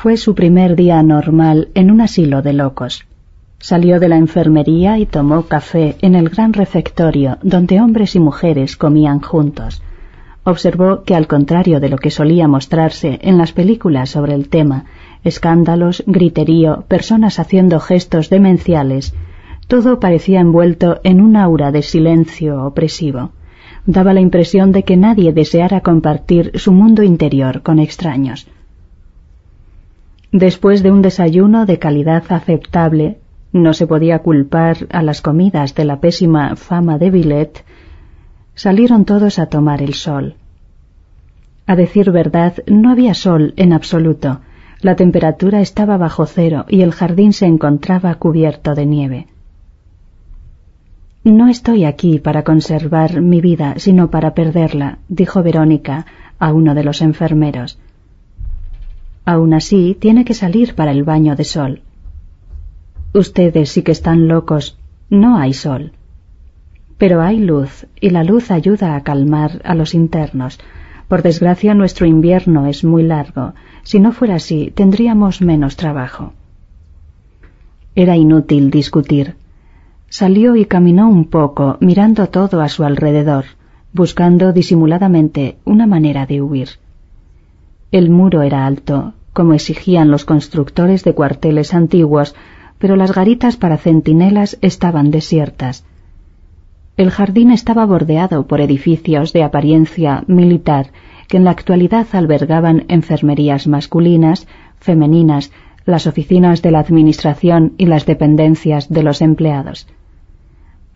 Fue su primer día normal en un asilo de locos. Salió de la enfermería y tomó café en el gran refectorio donde hombres y mujeres comían juntos. Observó que al contrario de lo que solía mostrarse en las películas sobre el tema, escándalos, griterío, personas haciendo gestos demenciales, todo parecía envuelto en un aura de silencio opresivo. Daba la impresión de que nadie deseara compartir su mundo interior con extraños. Después de un desayuno de calidad aceptable, no se podía culpar a las comidas de la pésima fama de Villet, salieron todos a tomar el sol. A decir verdad, no había sol en absoluto. La temperatura estaba bajo cero y el jardín se encontraba cubierto de nieve. No estoy aquí para conservar mi vida, sino para perderla, dijo Verónica a uno de los enfermeros. Aún así, tiene que salir para el baño de sol. Ustedes sí que están locos. No hay sol. Pero hay luz, y la luz ayuda a calmar a los internos. Por desgracia, nuestro invierno es muy largo. Si no fuera así, tendríamos menos trabajo. Era inútil discutir. Salió y caminó un poco, mirando todo a su alrededor, buscando disimuladamente una manera de huir. El muro era alto, como exigían los constructores de cuarteles antiguos, pero las garitas para centinelas estaban desiertas. El jardín estaba bordeado por edificios de apariencia militar que en la actualidad albergaban enfermerías masculinas, femeninas, las oficinas de la Administración y las dependencias de los empleados.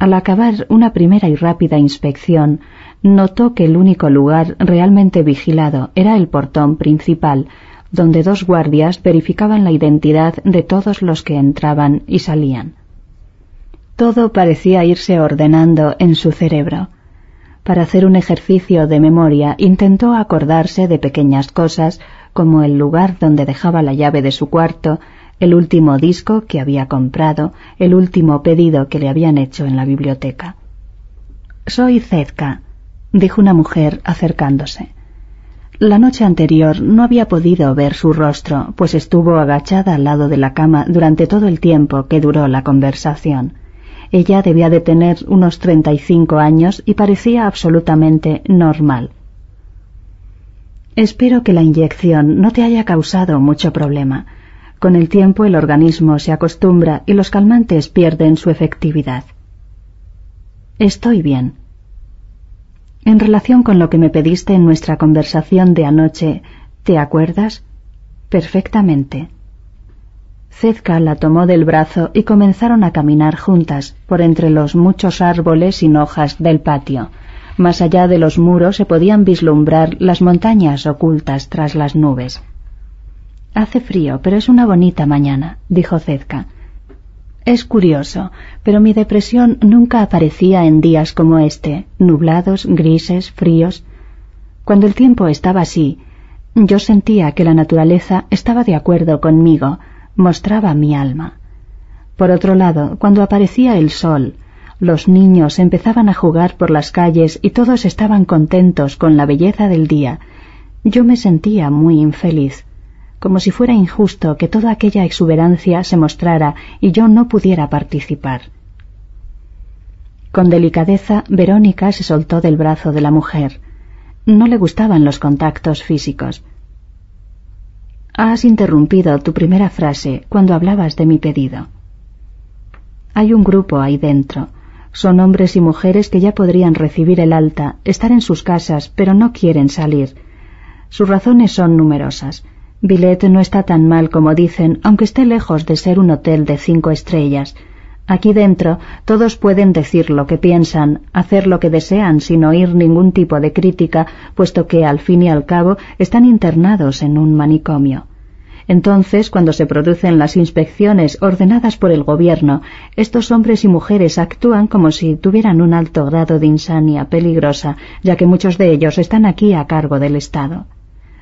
Al acabar una primera y rápida inspección, notó que el único lugar realmente vigilado era el portón principal, donde dos guardias verificaban la identidad de todos los que entraban y salían. Todo parecía irse ordenando en su cerebro. Para hacer un ejercicio de memoria intentó acordarse de pequeñas cosas como el lugar donde dejaba la llave de su cuarto, el último disco que había comprado, el último pedido que le habían hecho en la biblioteca. Soy Zedka, dijo una mujer acercándose. La noche anterior no había podido ver su rostro, pues estuvo agachada al lado de la cama durante todo el tiempo que duró la conversación. Ella debía de tener unos treinta y cinco años y parecía absolutamente normal. Espero que la inyección no te haya causado mucho problema. Con el tiempo el organismo se acostumbra y los calmantes pierden su efectividad. Estoy bien, en relación con lo que me pediste en nuestra conversación de anoche, ¿te acuerdas? Perfectamente. Zedka la tomó del brazo y comenzaron a caminar juntas por entre los muchos árboles sin hojas del patio. Más allá de los muros se podían vislumbrar las montañas ocultas tras las nubes. Hace frío, pero es una bonita mañana, dijo Zedka. Es curioso, pero mi depresión nunca aparecía en días como este, nublados, grises, fríos. Cuando el tiempo estaba así, yo sentía que la naturaleza estaba de acuerdo conmigo, mostraba mi alma. Por otro lado, cuando aparecía el sol, los niños empezaban a jugar por las calles y todos estaban contentos con la belleza del día, yo me sentía muy infeliz como si fuera injusto que toda aquella exuberancia se mostrara y yo no pudiera participar. Con delicadeza, Verónica se soltó del brazo de la mujer. No le gustaban los contactos físicos. Has interrumpido tu primera frase cuando hablabas de mi pedido. Hay un grupo ahí dentro. Son hombres y mujeres que ya podrían recibir el alta, estar en sus casas, pero no quieren salir. Sus razones son numerosas. Billet no está tan mal como dicen, aunque esté lejos de ser un hotel de cinco estrellas. Aquí dentro todos pueden decir lo que piensan, hacer lo que desean sin oír ningún tipo de crítica, puesto que al fin y al cabo están internados en un manicomio. Entonces, cuando se producen las inspecciones ordenadas por el gobierno, estos hombres y mujeres actúan como si tuvieran un alto grado de insania peligrosa, ya que muchos de ellos están aquí a cargo del Estado.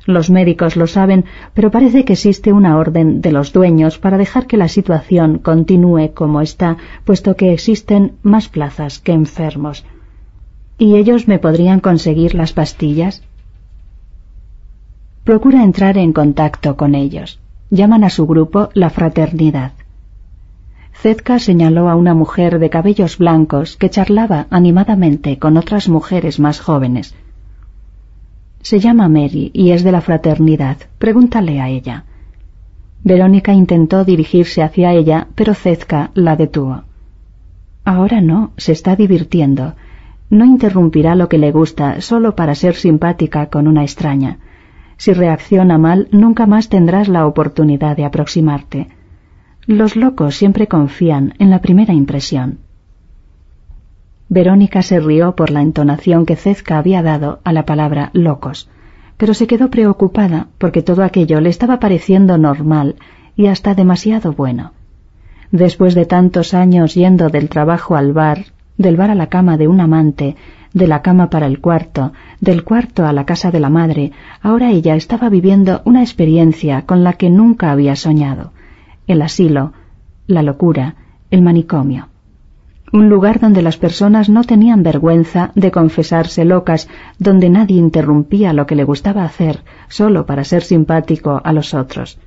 Los médicos lo saben, pero parece que existe una orden de los dueños para dejar que la situación continúe como está, puesto que existen más plazas que enfermos. ¿Y ellos me podrían conseguir las pastillas? Procura entrar en contacto con ellos. Llaman a su grupo la fraternidad. Zetka señaló a una mujer de cabellos blancos que charlaba animadamente con otras mujeres más jóvenes. Se llama Mary y es de la fraternidad. Pregúntale a ella. Verónica intentó dirigirse hacia ella, pero Zezka la detuvo. Ahora no, se está divirtiendo. No interrumpirá lo que le gusta solo para ser simpática con una extraña. Si reacciona mal, nunca más tendrás la oportunidad de aproximarte. Los locos siempre confían en la primera impresión. Verónica se rió por la entonación que Cezca había dado a la palabra locos, pero se quedó preocupada porque todo aquello le estaba pareciendo normal y hasta demasiado bueno. Después de tantos años yendo del trabajo al bar, del bar a la cama de un amante, de la cama para el cuarto, del cuarto a la casa de la madre, ahora ella estaba viviendo una experiencia con la que nunca había soñado. El asilo, la locura, el manicomio un lugar donde las personas no tenían vergüenza de confesarse locas, donde nadie interrumpía lo que le gustaba hacer solo para ser simpático a los otros.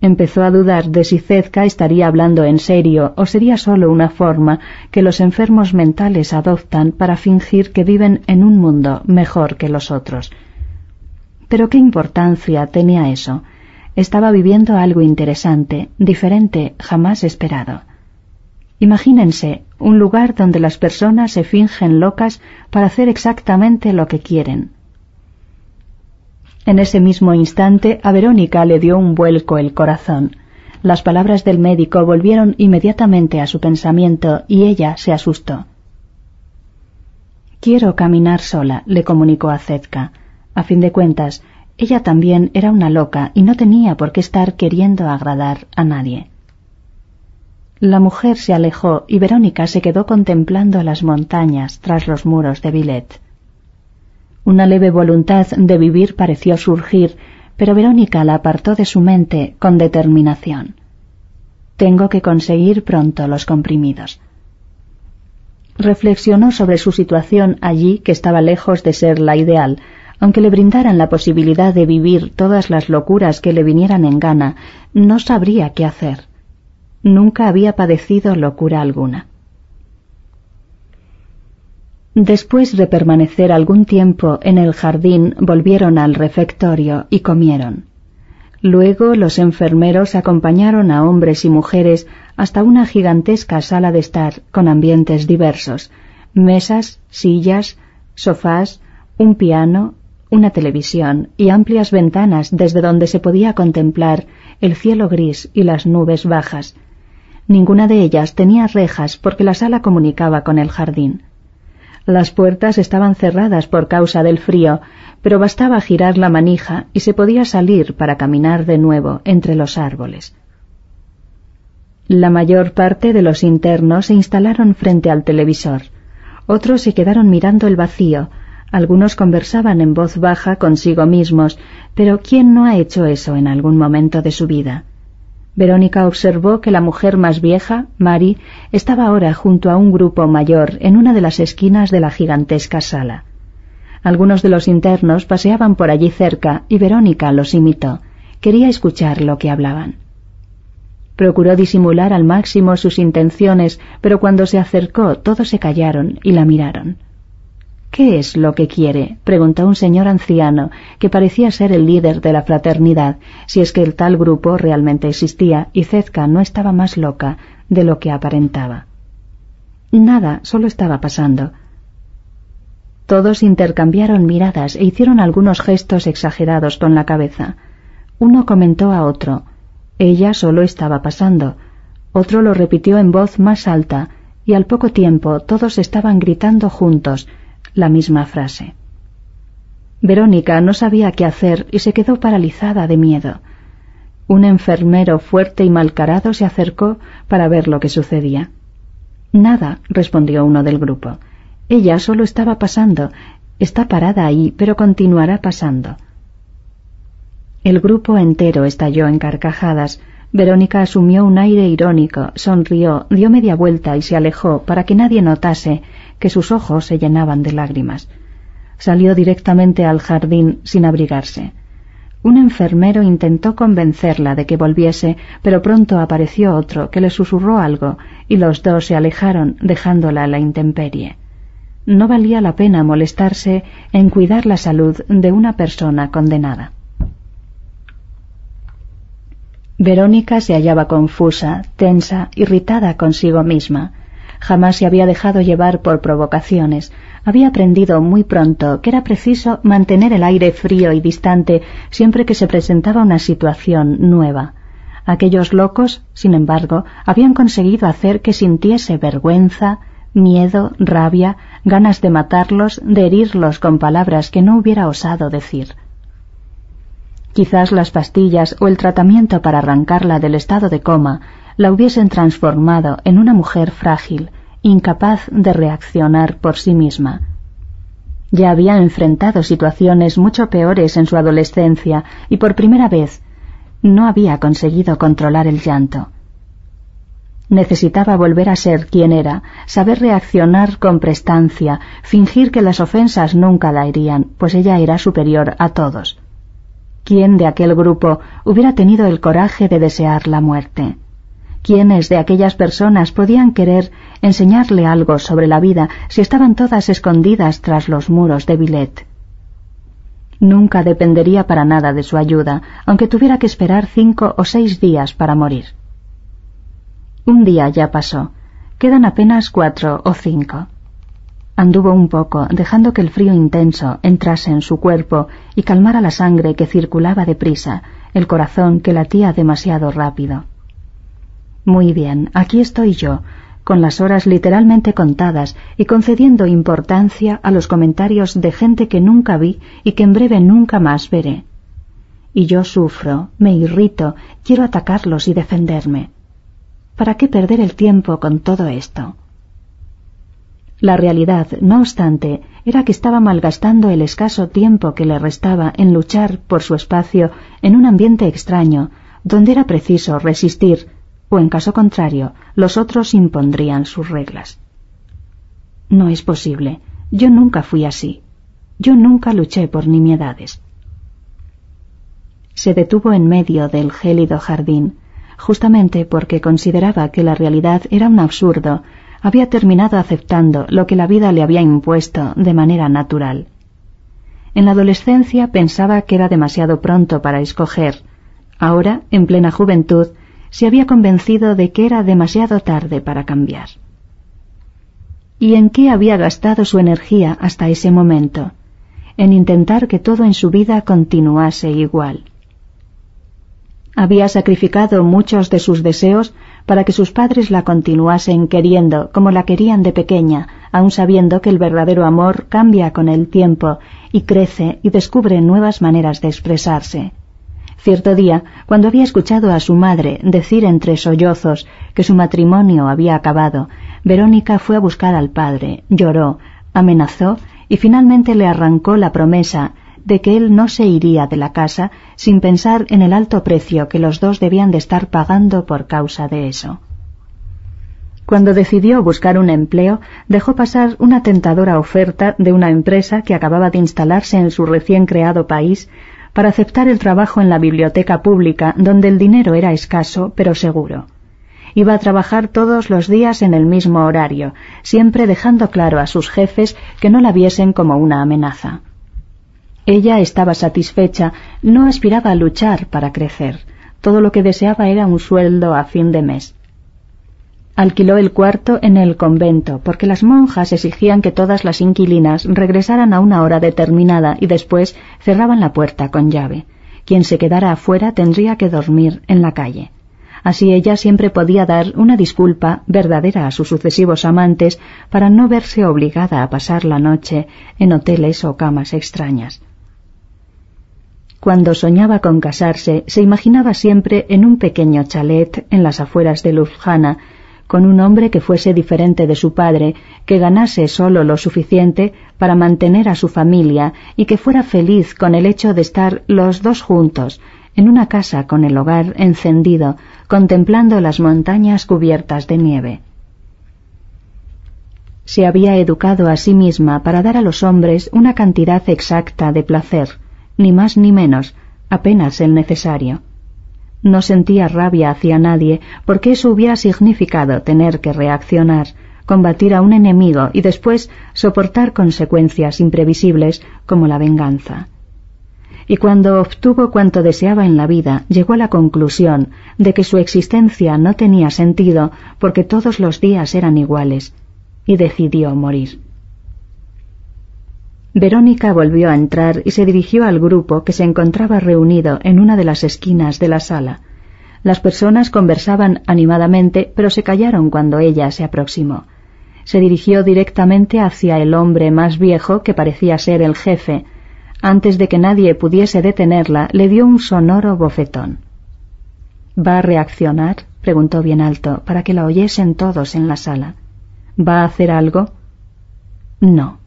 Empezó a dudar de si Zezka estaría hablando en serio o sería solo una forma que los enfermos mentales adoptan para fingir que viven en un mundo mejor que los otros. Pero qué importancia tenía eso. Estaba viviendo algo interesante, diferente, jamás esperado. Imagínense un lugar donde las personas se fingen locas para hacer exactamente lo que quieren. En ese mismo instante a Verónica le dio un vuelco el corazón. Las palabras del médico volvieron inmediatamente a su pensamiento y ella se asustó. Quiero caminar sola, le comunicó a Zedka. A fin de cuentas, ella también era una loca y no tenía por qué estar queriendo agradar a nadie. La mujer se alejó y Verónica se quedó contemplando las montañas tras los muros de Villet. Una leve voluntad de vivir pareció surgir, pero Verónica la apartó de su mente con determinación. Tengo que conseguir pronto los comprimidos. Reflexionó sobre su situación allí, que estaba lejos de ser la ideal, aunque le brindaran la posibilidad de vivir todas las locuras que le vinieran en gana, no sabría qué hacer. Nunca había padecido locura alguna. Después de permanecer algún tiempo en el jardín, volvieron al refectorio y comieron. Luego los enfermeros acompañaron a hombres y mujeres hasta una gigantesca sala de estar con ambientes diversos, mesas, sillas, sofás, un piano, una televisión y amplias ventanas desde donde se podía contemplar el cielo gris y las nubes bajas, Ninguna de ellas tenía rejas porque la sala comunicaba con el jardín. Las puertas estaban cerradas por causa del frío, pero bastaba girar la manija y se podía salir para caminar de nuevo entre los árboles. La mayor parte de los internos se instalaron frente al televisor. Otros se quedaron mirando el vacío. Algunos conversaban en voz baja consigo mismos, pero ¿quién no ha hecho eso en algún momento de su vida? Verónica observó que la mujer más vieja, Mary, estaba ahora junto a un grupo mayor en una de las esquinas de la gigantesca sala. Algunos de los internos paseaban por allí cerca y Verónica los imitó. Quería escuchar lo que hablaban. Procuró disimular al máximo sus intenciones, pero cuando se acercó todos se callaron y la miraron. ¿Qué es lo que quiere? preguntó un señor anciano, que parecía ser el líder de la fraternidad, si es que el tal grupo realmente existía y Zezka no estaba más loca de lo que aparentaba. Nada, solo estaba pasando. Todos intercambiaron miradas e hicieron algunos gestos exagerados con la cabeza. Uno comentó a otro, ella solo estaba pasando. Otro lo repitió en voz más alta, y al poco tiempo todos estaban gritando juntos, la misma frase. Verónica no sabía qué hacer y se quedó paralizada de miedo. Un enfermero fuerte y malcarado se acercó para ver lo que sucedía. Nada, respondió uno del grupo. Ella solo estaba pasando. Está parada ahí, pero continuará pasando. El grupo entero estalló en carcajadas. Verónica asumió un aire irónico, sonrió, dio media vuelta y se alejó para que nadie notase que sus ojos se llenaban de lágrimas. Salió directamente al jardín sin abrigarse. Un enfermero intentó convencerla de que volviese, pero pronto apareció otro que le susurró algo y los dos se alejaron dejándola a la intemperie. No valía la pena molestarse en cuidar la salud de una persona condenada. Verónica se hallaba confusa, tensa, irritada consigo misma. Jamás se había dejado llevar por provocaciones. Había aprendido muy pronto que era preciso mantener el aire frío y distante siempre que se presentaba una situación nueva. Aquellos locos, sin embargo, habían conseguido hacer que sintiese vergüenza, miedo, rabia, ganas de matarlos, de herirlos con palabras que no hubiera osado decir. Quizás las pastillas o el tratamiento para arrancarla del estado de coma la hubiesen transformado en una mujer frágil, incapaz de reaccionar por sí misma. Ya había enfrentado situaciones mucho peores en su adolescencia y por primera vez no había conseguido controlar el llanto. Necesitaba volver a ser quien era, saber reaccionar con prestancia, fingir que las ofensas nunca la herían, pues ella era superior a todos. ¿Quién de aquel grupo hubiera tenido el coraje de desear la muerte? ¿Quiénes de aquellas personas podían querer enseñarle algo sobre la vida si estaban todas escondidas tras los muros de Villet? Nunca dependería para nada de su ayuda, aunque tuviera que esperar cinco o seis días para morir. Un día ya pasó. Quedan apenas cuatro o cinco. Anduvo un poco, dejando que el frío intenso entrase en su cuerpo y calmara la sangre que circulaba deprisa, el corazón que latía demasiado rápido. Muy bien, aquí estoy yo, con las horas literalmente contadas y concediendo importancia a los comentarios de gente que nunca vi y que en breve nunca más veré. Y yo sufro, me irrito, quiero atacarlos y defenderme. ¿Para qué perder el tiempo con todo esto? La realidad, no obstante, era que estaba malgastando el escaso tiempo que le restaba en luchar por su espacio en un ambiente extraño, donde era preciso resistir, o en caso contrario, los otros impondrían sus reglas. No es posible. Yo nunca fui así. Yo nunca luché por nimiedades. Se detuvo en medio del gélido jardín, justamente porque consideraba que la realidad era un absurdo había terminado aceptando lo que la vida le había impuesto de manera natural. En la adolescencia pensaba que era demasiado pronto para escoger. Ahora, en plena juventud, se había convencido de que era demasiado tarde para cambiar. ¿Y en qué había gastado su energía hasta ese momento? En intentar que todo en su vida continuase igual. Había sacrificado muchos de sus deseos para que sus padres la continuasen queriendo como la querían de pequeña, aun sabiendo que el verdadero amor cambia con el tiempo y crece y descubre nuevas maneras de expresarse. Cierto día, cuando había escuchado a su madre decir entre sollozos que su matrimonio había acabado, Verónica fue a buscar al padre, lloró, amenazó y finalmente le arrancó la promesa de que él no se iría de la casa sin pensar en el alto precio que los dos debían de estar pagando por causa de eso. Cuando decidió buscar un empleo, dejó pasar una tentadora oferta de una empresa que acababa de instalarse en su recién creado país para aceptar el trabajo en la biblioteca pública, donde el dinero era escaso pero seguro. Iba a trabajar todos los días en el mismo horario, siempre dejando claro a sus jefes que no la viesen como una amenaza. Ella estaba satisfecha, no aspiraba a luchar para crecer. Todo lo que deseaba era un sueldo a fin de mes. Alquiló el cuarto en el convento, porque las monjas exigían que todas las inquilinas regresaran a una hora determinada y después cerraban la puerta con llave. Quien se quedara afuera tendría que dormir en la calle. Así ella siempre podía dar una disculpa verdadera a sus sucesivos amantes para no verse obligada a pasar la noche en hoteles o camas extrañas. Cuando soñaba con casarse, se imaginaba siempre en un pequeño chalet en las afueras de Ljubljana, con un hombre que fuese diferente de su padre, que ganase solo lo suficiente para mantener a su familia y que fuera feliz con el hecho de estar los dos juntos, en una casa con el hogar encendido, contemplando las montañas cubiertas de nieve. Se había educado a sí misma para dar a los hombres una cantidad exacta de placer, ni más ni menos, apenas el necesario. No sentía rabia hacia nadie, porque eso hubiera significado tener que reaccionar, combatir a un enemigo y después soportar consecuencias imprevisibles como la venganza. Y cuando obtuvo cuanto deseaba en la vida, llegó a la conclusión de que su existencia no tenía sentido porque todos los días eran iguales, y decidió morir. Verónica volvió a entrar y se dirigió al grupo que se encontraba reunido en una de las esquinas de la sala. Las personas conversaban animadamente, pero se callaron cuando ella se aproximó. Se dirigió directamente hacia el hombre más viejo, que parecía ser el jefe. Antes de que nadie pudiese detenerla, le dio un sonoro bofetón. ¿Va a reaccionar? preguntó bien alto, para que la oyesen todos en la sala. ¿Va a hacer algo? No.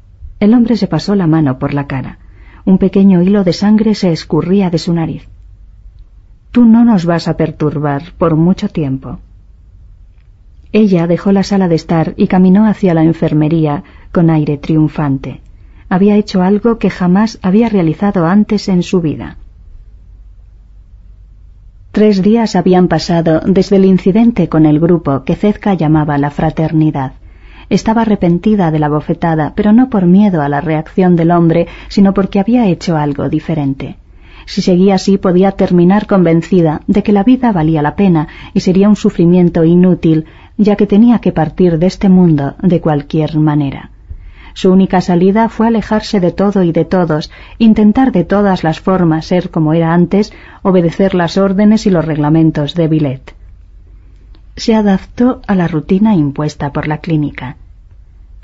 El hombre se pasó la mano por la cara. Un pequeño hilo de sangre se escurría de su nariz. Tú no nos vas a perturbar por mucho tiempo. Ella dejó la sala de estar y caminó hacia la enfermería con aire triunfante. Había hecho algo que jamás había realizado antes en su vida. Tres días habían pasado desde el incidente con el grupo que Zezka llamaba la fraternidad. Estaba arrepentida de la bofetada, pero no por miedo a la reacción del hombre, sino porque había hecho algo diferente. Si seguía así podía terminar convencida de que la vida valía la pena y sería un sufrimiento inútil, ya que tenía que partir de este mundo de cualquier manera. Su única salida fue alejarse de todo y de todos, intentar de todas las formas ser como era antes, obedecer las órdenes y los reglamentos de Billet. Se adaptó a la rutina impuesta por la clínica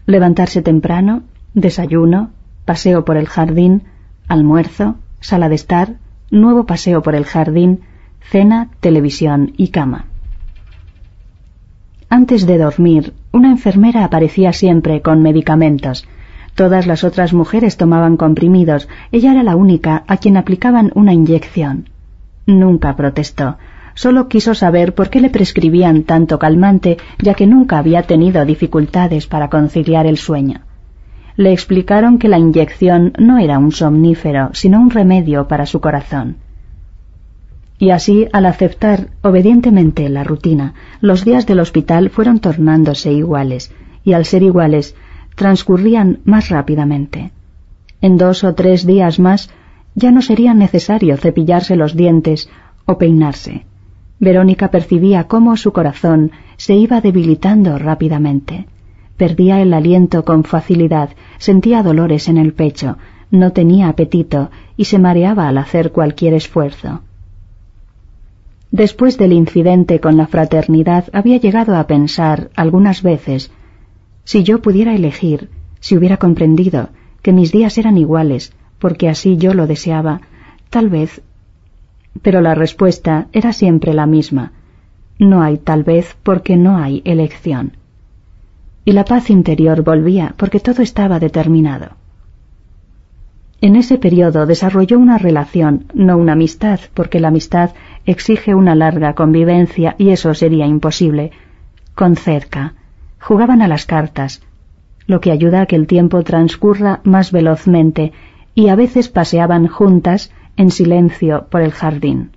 levantarse temprano, desayuno, paseo por el jardín, almuerzo, sala de estar, nuevo paseo por el jardín, cena, televisión y cama. Antes de dormir, una enfermera aparecía siempre con medicamentos. Todas las otras mujeres tomaban comprimidos, ella era la única a quien aplicaban una inyección. Nunca protestó, Solo quiso saber por qué le prescribían tanto calmante, ya que nunca había tenido dificultades para conciliar el sueño. Le explicaron que la inyección no era un somnífero, sino un remedio para su corazón. Y así, al aceptar obedientemente la rutina, los días del hospital fueron tornándose iguales, y al ser iguales, transcurrían más rápidamente. En dos o tres días más ya no sería necesario cepillarse los dientes o peinarse. Verónica percibía cómo su corazón se iba debilitando rápidamente. Perdía el aliento con facilidad, sentía dolores en el pecho, no tenía apetito y se mareaba al hacer cualquier esfuerzo. Después del incidente con la fraternidad había llegado a pensar algunas veces si yo pudiera elegir, si hubiera comprendido que mis días eran iguales, porque así yo lo deseaba, tal vez pero la respuesta era siempre la misma. No hay tal vez porque no hay elección. Y la paz interior volvía porque todo estaba determinado. En ese periodo desarrolló una relación, no una amistad, porque la amistad exige una larga convivencia y eso sería imposible, con cerca. Jugaban a las cartas, lo que ayuda a que el tiempo transcurra más velozmente, y a veces paseaban juntas en silencio por el jardín.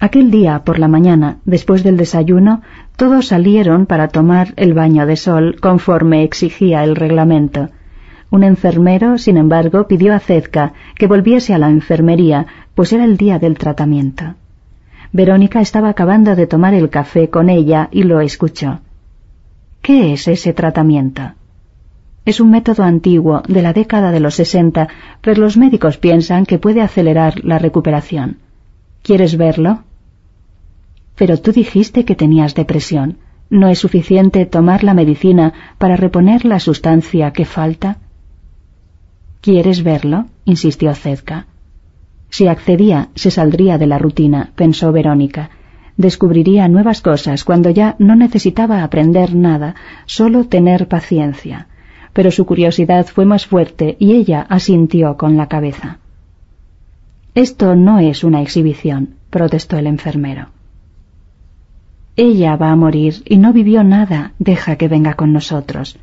Aquel día, por la mañana, después del desayuno, todos salieron para tomar el baño de sol conforme exigía el reglamento. Un enfermero, sin embargo, pidió a Zedka que volviese a la enfermería, pues era el día del tratamiento. Verónica estaba acabando de tomar el café con ella y lo escuchó. ¿Qué es ese tratamiento? Es un método antiguo de la década de los sesenta, pero los médicos piensan que puede acelerar la recuperación. ¿Quieres verlo? Pero tú dijiste que tenías depresión. ¿No es suficiente tomar la medicina para reponer la sustancia que falta? ¿Quieres verlo? insistió Zedka. Si accedía, se saldría de la rutina, pensó Verónica. Descubriría nuevas cosas cuando ya no necesitaba aprender nada, solo tener paciencia. Pero su curiosidad fue más fuerte y ella asintió con la cabeza. Esto no es una exhibición, protestó el enfermero. Ella va a morir y no vivió nada, deja que venga con nosotros.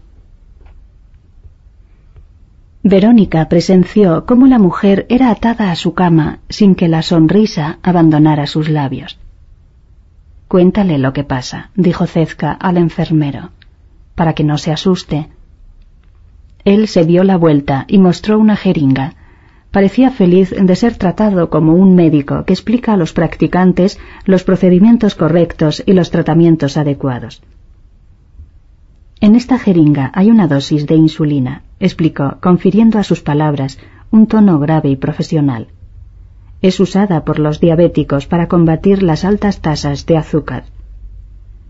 Verónica presenció cómo la mujer era atada a su cama sin que la sonrisa abandonara sus labios. Cuéntale lo que pasa, dijo Cezca al enfermero, para que no se asuste. Él se dio la vuelta y mostró una jeringa. Parecía feliz de ser tratado como un médico que explica a los practicantes los procedimientos correctos y los tratamientos adecuados. En esta jeringa hay una dosis de insulina, explicó, confiriendo a sus palabras un tono grave y profesional. Es usada por los diabéticos para combatir las altas tasas de azúcar.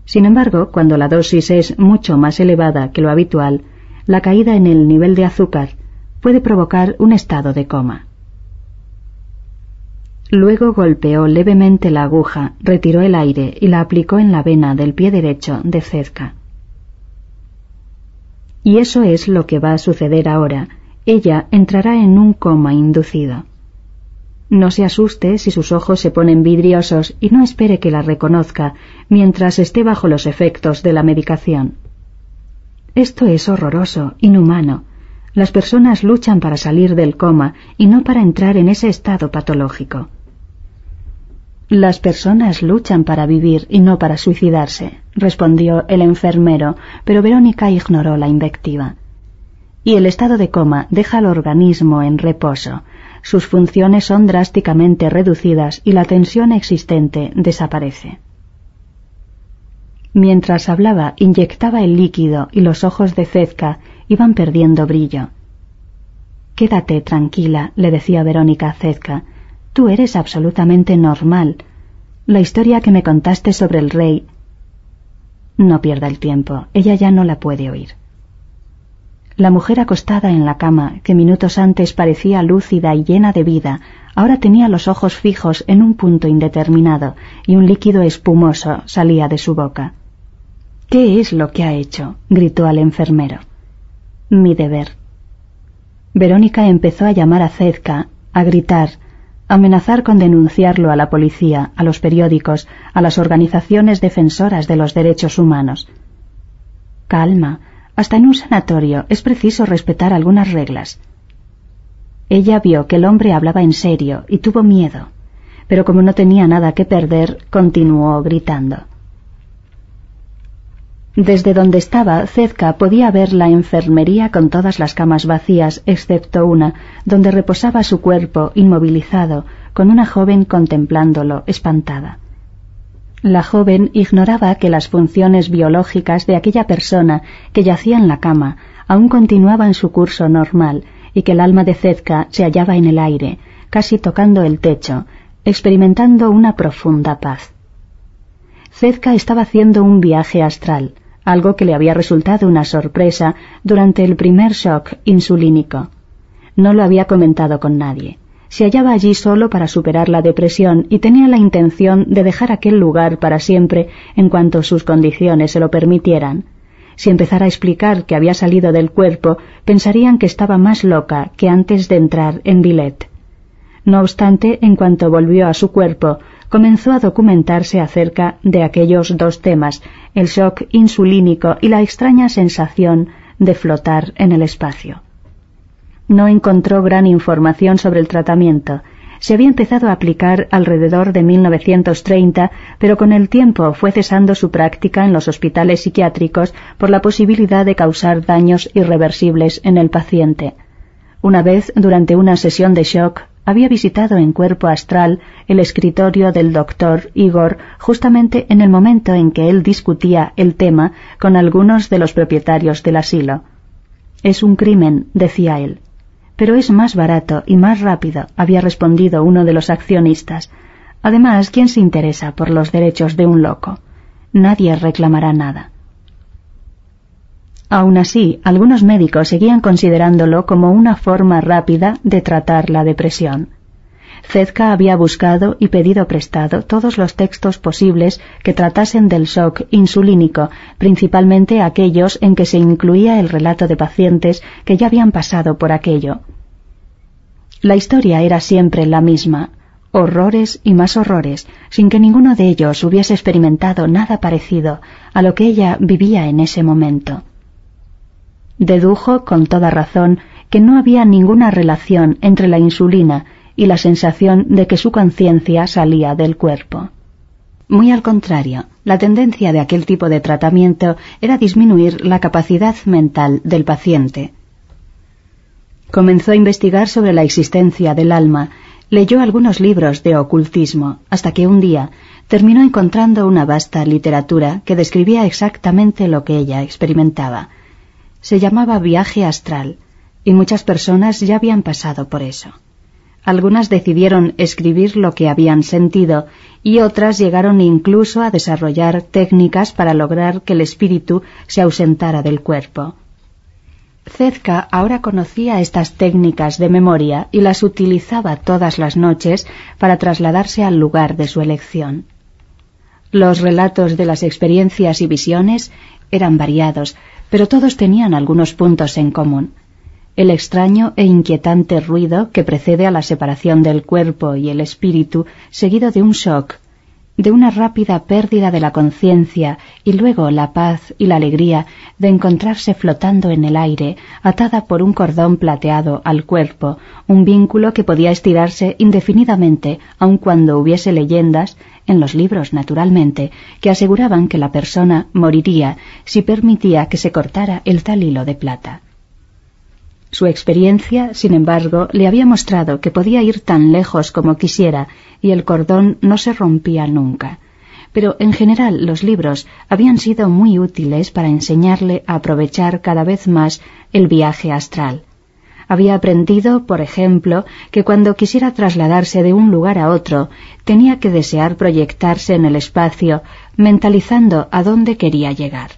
Sin embargo, cuando la dosis es mucho más elevada que lo habitual, la caída en el nivel de azúcar puede provocar un estado de coma. Luego golpeó levemente la aguja, retiró el aire y la aplicó en la vena del pie derecho de Cezca. Y eso es lo que va a suceder ahora. Ella entrará en un coma inducido. No se asuste si sus ojos se ponen vidriosos y no espere que la reconozca mientras esté bajo los efectos de la medicación. Esto es horroroso, inhumano. Las personas luchan para salir del coma y no para entrar en ese estado patológico. Las personas luchan para vivir y no para suicidarse, respondió el enfermero, pero Verónica ignoró la invectiva. Y el estado de coma deja al organismo en reposo. Sus funciones son drásticamente reducidas y la tensión existente desaparece. Mientras hablaba, inyectaba el líquido y los ojos de Cezca iban perdiendo brillo. Quédate tranquila, le decía Verónica a Cezca. Tú eres absolutamente normal. La historia que me contaste sobre el rey. No pierda el tiempo, ella ya no la puede oír. La mujer acostada en la cama, que minutos antes parecía lúcida y llena de vida, ahora tenía los ojos fijos en un punto indeterminado y un líquido espumoso salía de su boca. ¿Qué es lo que ha hecho? gritó al enfermero. Mi deber. Verónica empezó a llamar a Cezca, a gritar, amenazar con denunciarlo a la policía, a los periódicos, a las organizaciones defensoras de los derechos humanos. Calma, hasta en un sanatorio es preciso respetar algunas reglas. Ella vio que el hombre hablaba en serio y tuvo miedo, pero como no tenía nada que perder, continuó gritando. Desde donde estaba, Cezca podía ver la enfermería con todas las camas vacías, excepto una, donde reposaba su cuerpo inmovilizado, con una joven contemplándolo, espantada. La joven ignoraba que las funciones biológicas de aquella persona que yacía en la cama aún continuaban su curso normal y que el alma de Cezca se hallaba en el aire, casi tocando el techo, experimentando una profunda paz. Cezca estaba haciendo un viaje astral, algo que le había resultado una sorpresa durante el primer shock insulínico. No lo había comentado con nadie. Se hallaba allí solo para superar la depresión y tenía la intención de dejar aquel lugar para siempre en cuanto sus condiciones se lo permitieran. Si empezara a explicar que había salido del cuerpo, pensarían que estaba más loca que antes de entrar en Billet. No obstante, en cuanto volvió a su cuerpo, comenzó a documentarse acerca de aquellos dos temas, el shock insulínico y la extraña sensación de flotar en el espacio. No encontró gran información sobre el tratamiento. Se había empezado a aplicar alrededor de 1930, pero con el tiempo fue cesando su práctica en los hospitales psiquiátricos por la posibilidad de causar daños irreversibles en el paciente. Una vez, durante una sesión de shock, había visitado en cuerpo astral el escritorio del doctor Igor justamente en el momento en que él discutía el tema con algunos de los propietarios del asilo. Es un crimen, decía él. Pero es más barato y más rápido, había respondido uno de los accionistas. Además, ¿quién se interesa por los derechos de un loco? Nadie reclamará nada. Aun así, algunos médicos seguían considerándolo como una forma rápida de tratar la depresión. Zedka había buscado y pedido prestado todos los textos posibles que tratasen del shock insulínico, principalmente aquellos en que se incluía el relato de pacientes que ya habían pasado por aquello. La historia era siempre la misma, horrores y más horrores, sin que ninguno de ellos hubiese experimentado nada parecido a lo que ella vivía en ese momento. Dedujo con toda razón que no había ninguna relación entre la insulina y la sensación de que su conciencia salía del cuerpo. Muy al contrario, la tendencia de aquel tipo de tratamiento era disminuir la capacidad mental del paciente. Comenzó a investigar sobre la existencia del alma, leyó algunos libros de ocultismo, hasta que un día terminó encontrando una vasta literatura que describía exactamente lo que ella experimentaba. Se llamaba viaje astral, y muchas personas ya habían pasado por eso. Algunas decidieron escribir lo que habían sentido y otras llegaron incluso a desarrollar técnicas para lograr que el espíritu se ausentara del cuerpo. Zedka ahora conocía estas técnicas de memoria y las utilizaba todas las noches para trasladarse al lugar de su elección. Los relatos de las experiencias y visiones eran variados, pero todos tenían algunos puntos en común. El extraño e inquietante ruido que precede a la separación del cuerpo y el espíritu, seguido de un shock, de una rápida pérdida de la conciencia y luego la paz y la alegría de encontrarse flotando en el aire, atada por un cordón plateado al cuerpo, un vínculo que podía estirarse indefinidamente aun cuando hubiese leyendas, en los libros naturalmente, que aseguraban que la persona moriría si permitía que se cortara el tal hilo de plata. Su experiencia, sin embargo, le había mostrado que podía ir tan lejos como quisiera y el cordón no se rompía nunca. Pero en general los libros habían sido muy útiles para enseñarle a aprovechar cada vez más el viaje astral. Había aprendido, por ejemplo, que cuando quisiera trasladarse de un lugar a otro, tenía que desear proyectarse en el espacio, mentalizando a dónde quería llegar.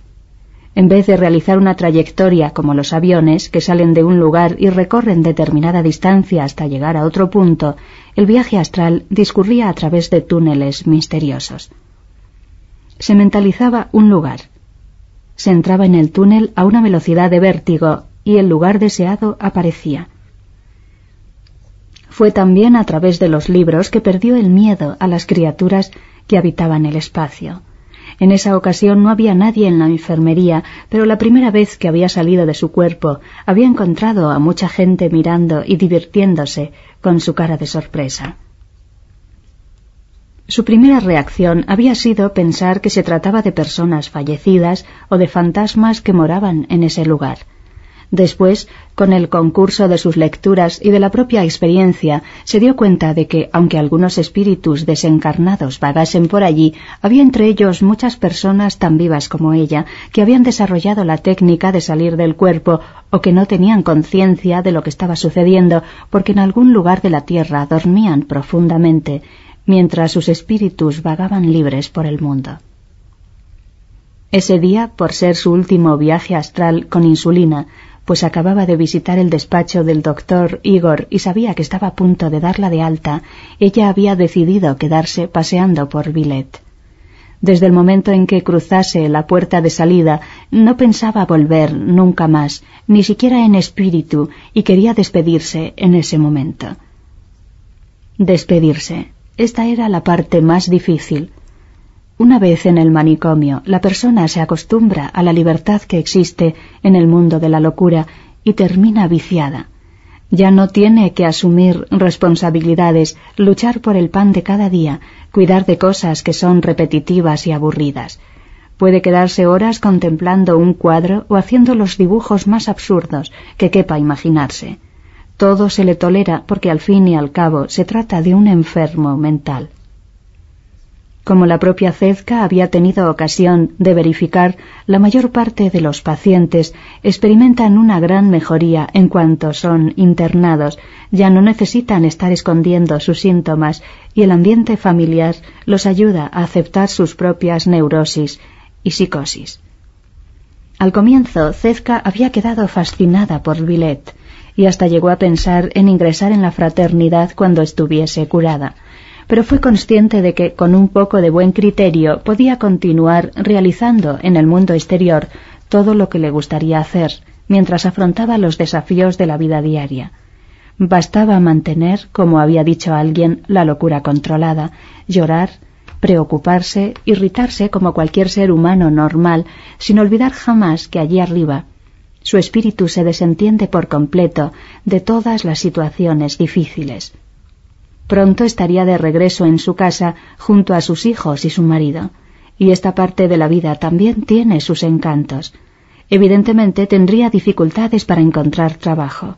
En vez de realizar una trayectoria como los aviones que salen de un lugar y recorren determinada distancia hasta llegar a otro punto, el viaje astral discurría a través de túneles misteriosos. Se mentalizaba un lugar. Se entraba en el túnel a una velocidad de vértigo y el lugar deseado aparecía. Fue también a través de los libros que perdió el miedo a las criaturas que habitaban el espacio. En esa ocasión no había nadie en la enfermería, pero la primera vez que había salido de su cuerpo había encontrado a mucha gente mirando y divirtiéndose con su cara de sorpresa. Su primera reacción había sido pensar que se trataba de personas fallecidas o de fantasmas que moraban en ese lugar. Después, con el concurso de sus lecturas y de la propia experiencia, se dio cuenta de que, aunque algunos espíritus desencarnados vagasen por allí, había entre ellos muchas personas tan vivas como ella, que habían desarrollado la técnica de salir del cuerpo o que no tenían conciencia de lo que estaba sucediendo porque en algún lugar de la tierra dormían profundamente, mientras sus espíritus vagaban libres por el mundo. Ese día, por ser su último viaje astral con insulina, pues acababa de visitar el despacho del doctor Igor y sabía que estaba a punto de darla de alta, ella había decidido quedarse paseando por Villet. Desde el momento en que cruzase la puerta de salida, no pensaba volver nunca más, ni siquiera en espíritu, y quería despedirse en ese momento. Despedirse. Esta era la parte más difícil. Una vez en el manicomio, la persona se acostumbra a la libertad que existe en el mundo de la locura y termina viciada. Ya no tiene que asumir responsabilidades, luchar por el pan de cada día, cuidar de cosas que son repetitivas y aburridas. Puede quedarse horas contemplando un cuadro o haciendo los dibujos más absurdos que quepa imaginarse. Todo se le tolera porque al fin y al cabo se trata de un enfermo mental. Como la propia Cezca había tenido ocasión de verificar, la mayor parte de los pacientes experimentan una gran mejoría en cuanto son internados, ya no necesitan estar escondiendo sus síntomas y el ambiente familiar los ayuda a aceptar sus propias neurosis y psicosis. Al comienzo, Cezca había quedado fascinada por Villet. y hasta llegó a pensar en ingresar en la fraternidad cuando estuviese curada. Pero fue consciente de que con un poco de buen criterio podía continuar realizando en el mundo exterior todo lo que le gustaría hacer, mientras afrontaba los desafíos de la vida diaria. Bastaba mantener, como había dicho alguien, la locura controlada, llorar, preocuparse, irritarse como cualquier ser humano normal, sin olvidar jamás que allí arriba su espíritu se desentiende por completo de todas las situaciones difíciles. Pronto estaría de regreso en su casa junto a sus hijos y su marido, y esta parte de la vida también tiene sus encantos. Evidentemente tendría dificultades para encontrar trabajo.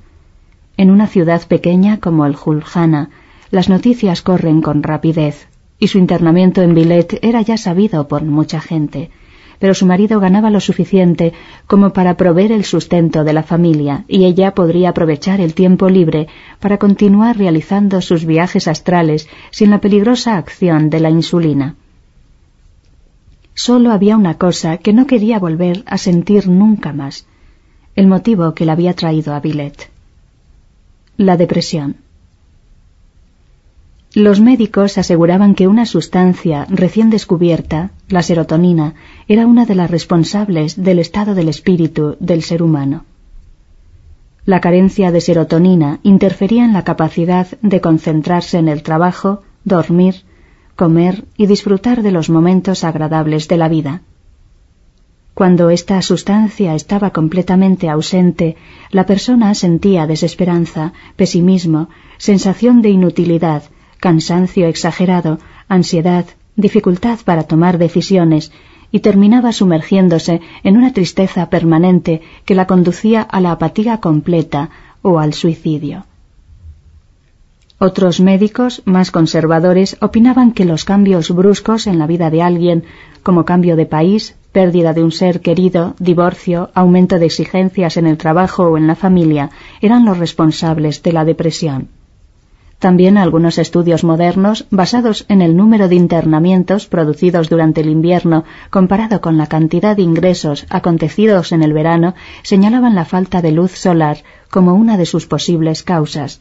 En una ciudad pequeña como el Julhana, las noticias corren con rapidez, y su internamiento en Billet era ya sabido por mucha gente pero su marido ganaba lo suficiente como para proveer el sustento de la familia y ella podría aprovechar el tiempo libre para continuar realizando sus viajes astrales sin la peligrosa acción de la insulina. Solo había una cosa que no quería volver a sentir nunca más, el motivo que la había traído a Billet. La depresión. Los médicos aseguraban que una sustancia recién descubierta, la serotonina, era una de las responsables del estado del espíritu del ser humano. La carencia de serotonina interfería en la capacidad de concentrarse en el trabajo, dormir, comer y disfrutar de los momentos agradables de la vida. Cuando esta sustancia estaba completamente ausente, la persona sentía desesperanza, pesimismo, sensación de inutilidad, cansancio exagerado, ansiedad, dificultad para tomar decisiones, y terminaba sumergiéndose en una tristeza permanente que la conducía a la apatía completa o al suicidio. Otros médicos, más conservadores, opinaban que los cambios bruscos en la vida de alguien, como cambio de país, pérdida de un ser querido, divorcio, aumento de exigencias en el trabajo o en la familia, eran los responsables de la depresión. También algunos estudios modernos, basados en el número de internamientos producidos durante el invierno comparado con la cantidad de ingresos acontecidos en el verano, señalaban la falta de luz solar como una de sus posibles causas.